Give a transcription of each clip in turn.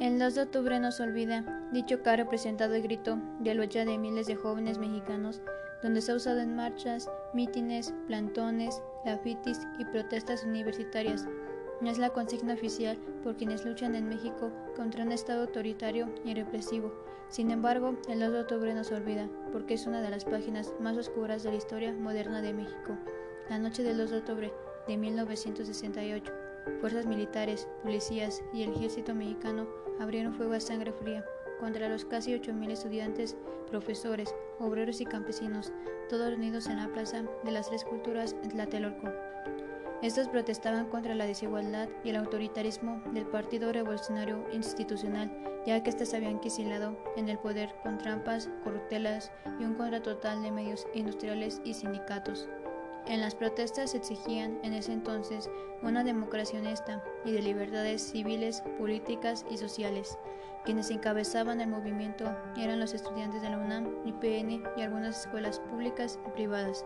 El 2 de octubre no se olvida, dicho que ha representado grito de lucha de miles de jóvenes mexicanos, donde se ha usado en marchas, mítines, plantones, grafitis y protestas universitarias. No es la consigna oficial por quienes luchan en México contra un Estado autoritario y represivo. Sin embargo, el 2 de octubre no se olvida, porque es una de las páginas más oscuras de la historia moderna de México. La noche del 2 de octubre de 1968, fuerzas militares, policías y el ejército mexicano abrieron fuego a sangre fría contra los casi 8.000 estudiantes, profesores, obreros y campesinos, todos reunidos en la Plaza de las Tres Culturas en Tlatelolco. Estos protestaban contra la desigualdad y el autoritarismo del Partido Revolucionario Institucional, ya que éstas habían quisilado en el poder con trampas, corruptelas y un contra total de medios industriales y sindicatos. En las protestas exigían en ese entonces una democracia honesta y de libertades civiles, políticas y sociales. Quienes encabezaban el movimiento eran los estudiantes de la UNAM, IPN y algunas escuelas públicas y privadas.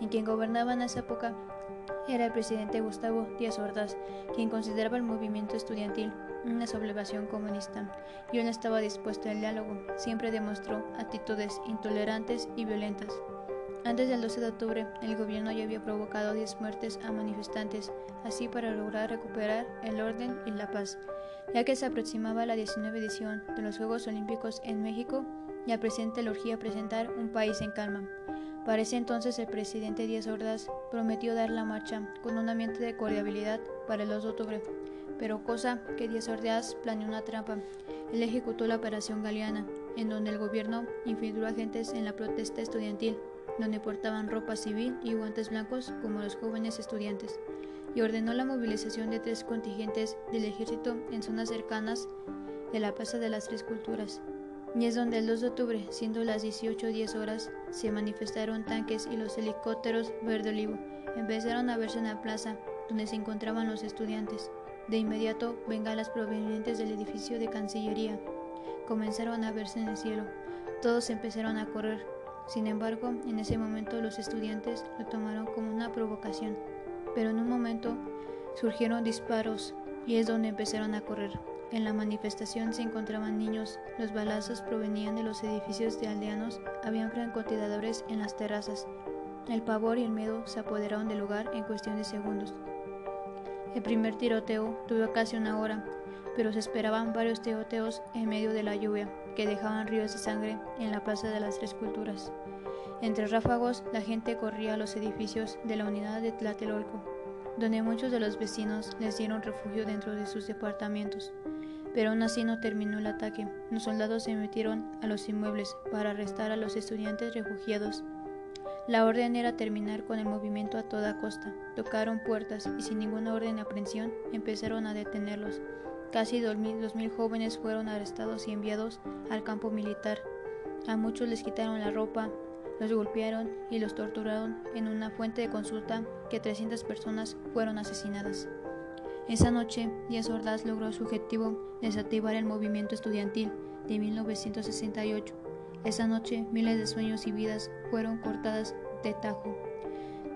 Y quien gobernaba en esa época era el presidente Gustavo Díaz Ordaz, quien consideraba el movimiento estudiantil una sublevación comunista, y no estaba dispuesto al diálogo, siempre demostró actitudes intolerantes y violentas. Antes del 12 de octubre, el gobierno ya había provocado 10 muertes a manifestantes, así para lograr recuperar el orden y la paz. Ya que se aproximaba la 19 edición de los Juegos Olímpicos en México, y al presidente le urgía presentar un país en calma. Para ese entonces el presidente Díaz Ordaz prometió dar la marcha con un ambiente de cordialidad para el 2 de octubre, pero cosa que Díaz Ordaz planeó una trampa. Él ejecutó la Operación Galeana, en donde el gobierno infiltró agentes en la protesta estudiantil donde portaban ropa civil y guantes blancos como los jóvenes estudiantes, y ordenó la movilización de tres contingentes del ejército en zonas cercanas de la Plaza de las Tres Culturas. Y es donde el 2 de octubre, siendo las 18.10 horas, se manifestaron tanques y los helicópteros verde olivo. Empezaron a verse en la plaza donde se encontraban los estudiantes. De inmediato, bengalas provenientes del edificio de Cancillería comenzaron a verse en el cielo. Todos empezaron a correr, sin embargo, en ese momento los estudiantes lo tomaron como una provocación, pero en un momento surgieron disparos y es donde empezaron a correr. En la manifestación se encontraban niños, los balazos provenían de los edificios de aldeanos, habían francotiradores en las terrazas. El pavor y el miedo se apoderaron del lugar en cuestión de segundos. El primer tiroteo duró casi una hora, pero se esperaban varios tiroteos en medio de la lluvia que dejaban ríos de sangre en la Plaza de las Tres Culturas. Entre ráfagos, la gente corría a los edificios de la unidad de Tlatelolco, donde muchos de los vecinos les dieron refugio dentro de sus departamentos. Pero aún así no terminó el ataque. Los soldados se metieron a los inmuebles para arrestar a los estudiantes refugiados. La orden era terminar con el movimiento a toda costa. Tocaron puertas y sin ninguna orden de aprehensión empezaron a detenerlos. Casi dos mil jóvenes fueron arrestados y enviados al campo militar. A muchos les quitaron la ropa, los golpearon y los torturaron en una fuente de consulta que 300 personas fueron asesinadas. Esa noche, Díaz Ordaz logró su objetivo, desactivar el movimiento estudiantil de 1968. Esa noche, miles de sueños y vidas fueron cortadas de tajo.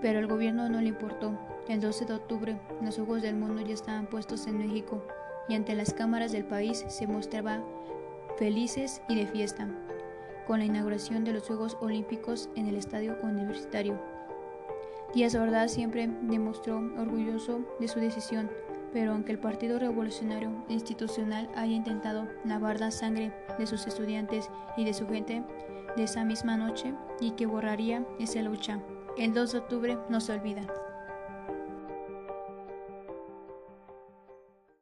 Pero al gobierno no le importó. El 12 de octubre, los ojos del mundo ya estaban puestos en México y ante las cámaras del país se mostraba felices y de fiesta, con la inauguración de los Juegos Olímpicos en el Estadio Universitario. Díaz Ordaz siempre demostró orgulloso de su decisión, pero aunque el Partido Revolucionario Institucional haya intentado lavar la sangre de sus estudiantes y de su gente de esa misma noche y que borraría esa lucha, el 2 de octubre no se olvida.